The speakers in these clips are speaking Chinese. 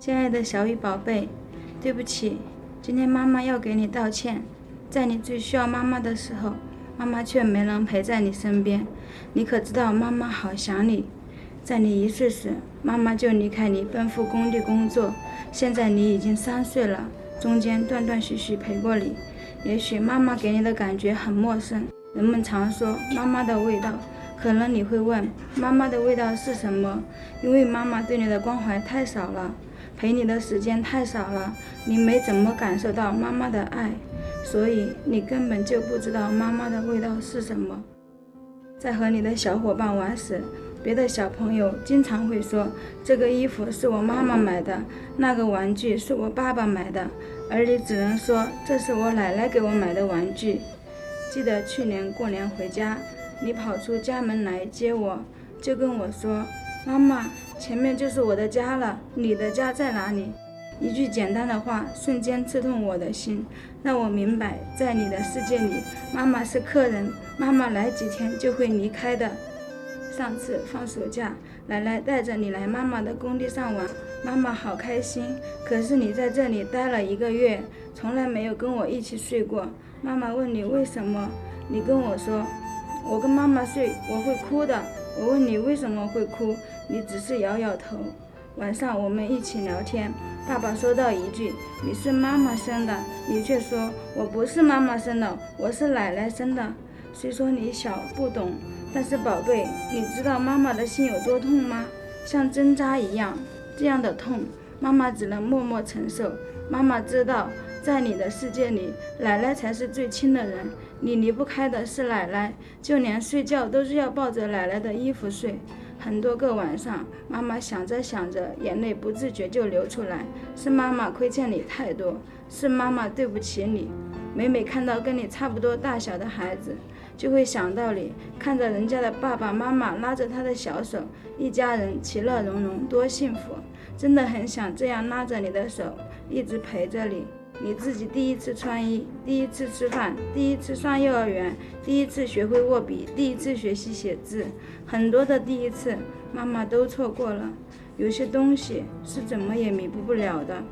亲爱的小雨宝贝，对不起，今天妈妈要给你道歉。在你最需要妈妈的时候，妈妈却没能陪在你身边。你可知道妈妈好想你？在你一岁时，妈妈就离开你奔赴工地工作。现在你已经三岁了，中间断断续续陪过你。也许妈妈给你的感觉很陌生。人们常说妈妈的味道，可能你会问，妈妈的味道是什么？因为妈妈对你的关怀太少了。陪你的时间太少了，你没怎么感受到妈妈的爱，所以你根本就不知道妈妈的味道是什么。在和你的小伙伴玩时，别的小朋友经常会说：“这个衣服是我妈妈买的，那个玩具是我爸爸买的。”而你只能说：“这是我奶奶给我买的玩具。”记得去年过年回家，你跑出家门来接我，就跟我说。妈妈，前面就是我的家了，你的家在哪里？一句简单的话，瞬间刺痛我的心，让我明白，在你的世界里，妈妈是客人，妈妈来几天就会离开的。上次放暑假，奶奶带着你来妈妈的工地上玩，妈妈好开心。可是你在这里待了一个月，从来没有跟我一起睡过。妈妈问你为什么，你跟我说，我跟妈妈睡，我会哭的。我问你为什么会哭，你只是摇摇头。晚上我们一起聊天，爸爸说到一句：“你是妈妈生的。”你却说：“我不是妈妈生的，我是奶奶生的。”虽说你小不懂，但是宝贝，你知道妈妈的心有多痛吗？像针扎一样，这样的痛，妈妈只能默默承受。妈妈知道。在你的世界里，奶奶才是最亲的人，你离不开的是奶奶，就连睡觉都是要抱着奶奶的衣服睡。很多个晚上，妈妈想着想着，眼泪不自觉就流出来。是妈妈亏欠你太多，是妈妈对不起你。每每看到跟你差不多大小的孩子，就会想到你，看着人家的爸爸妈妈拉着他的小手，一家人其乐融融，多幸福！真的很想这样拉着你的手，一直陪着你。你自己第一次穿衣，第一次吃饭，第一次上幼儿园，第一次学会握笔，第一次学习写字，很多的第一次，妈妈都错过了。有些东西是怎么也弥补不了的。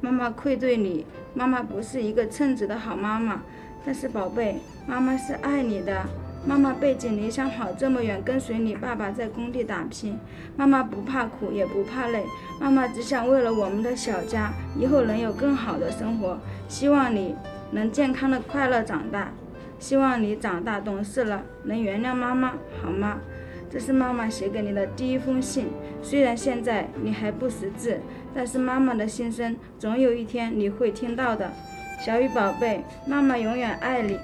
妈妈愧对你，妈妈不是一个称职的好妈妈，但是宝贝，妈妈是爱你的。妈妈背井离乡跑这么远，跟随你爸爸在工地打拼。妈妈不怕苦，也不怕累。妈妈只想为了我们的小家，以后能有更好的生活。希望你能健康的、快乐长大。希望你长大懂事了，能原谅妈妈，好吗？这是妈妈写给你的第一封信。虽然现在你还不识字，但是妈妈的心声总有一天你会听到的。小雨宝贝，妈妈永远爱你。